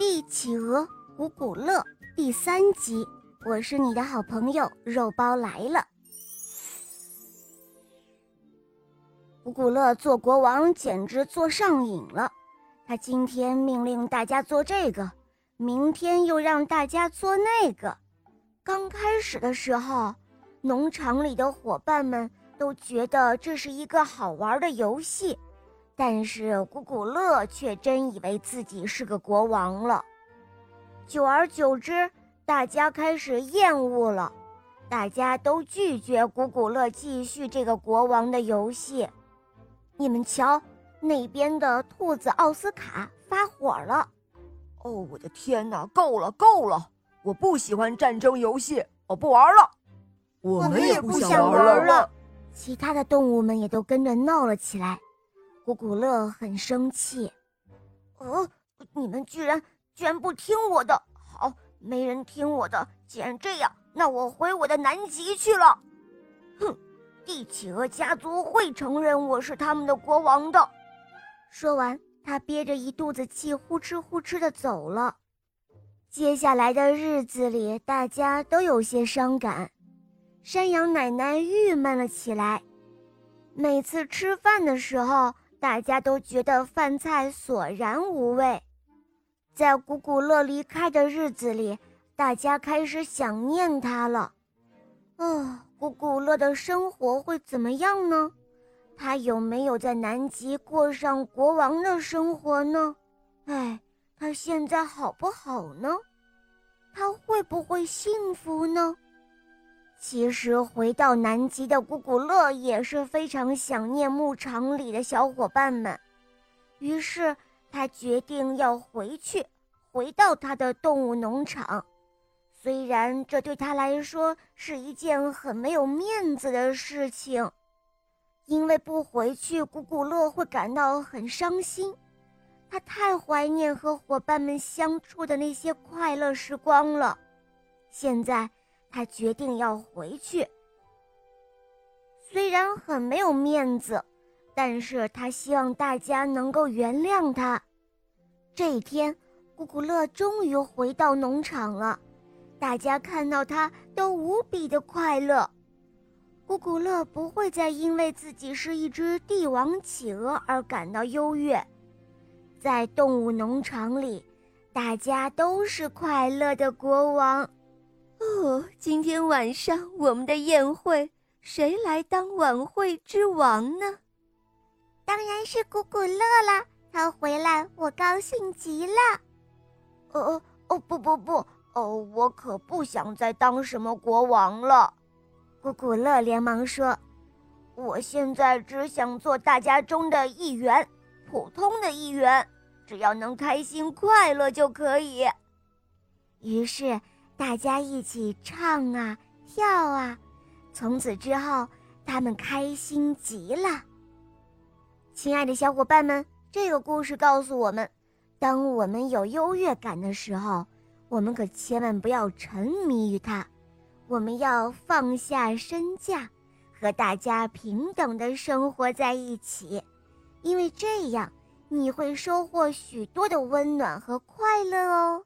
帝企鹅古古乐第三集，我是你的好朋友肉包来了。古古乐做国王简直做上瘾了，他今天命令大家做这个，明天又让大家做那个。刚开始的时候，农场里的伙伴们都觉得这是一个好玩的游戏。但是古古乐却真以为自己是个国王了，久而久之，大家开始厌恶了，大家都拒绝古古乐继续这个国王的游戏。你们瞧，那边的兔子奥斯卡发火了！哦，我的天哪，够了，够了！我不喜欢战争游戏，我不玩了。我们也不想玩了。其他的动物们也都跟着闹了起来。古古乐很生气，哦，你们居然居然不听我的！好，没人听我的。既然这样，那我回我的南极去了。哼，帝企鹅家族会承认我是他们的国王的。说完，他憋着一肚子气，呼哧呼哧的走了。接下来的日子里，大家都有些伤感，山羊奶奶郁闷了起来。每次吃饭的时候。大家都觉得饭菜索然无味，在古古乐离开的日子里，大家开始想念他了。哦，古古乐的生活会怎么样呢？他有没有在南极过上国王的生活呢？哎，他现在好不好呢？他会不会幸福呢？其实回到南极的古古乐也是非常想念牧场里的小伙伴们，于是他决定要回去，回到他的动物农场。虽然这对他来说是一件很没有面子的事情，因为不回去，古古乐会感到很伤心。他太怀念和伙伴们相处的那些快乐时光了。现在。他决定要回去，虽然很没有面子，但是他希望大家能够原谅他。这一天，古古乐终于回到农场了，大家看到他都无比的快乐。古古乐不会再因为自己是一只帝王企鹅而感到优越，在动物农场里，大家都是快乐的国王。哦，今天晚上我们的宴会，谁来当晚会之王呢？当然是古古乐了！他回来，我高兴极了。哦哦哦不不不哦，我可不想再当什么国王了。古古乐连忙说：“我现在只想做大家中的一员，普通的一员，只要能开心快乐就可以。”于是。大家一起唱啊跳啊，从此之后，他们开心极了。亲爱的小伙伴们，这个故事告诉我们：当我们有优越感的时候，我们可千万不要沉迷于它，我们要放下身价，和大家平等的生活在一起，因为这样你会收获许多的温暖和快乐哦。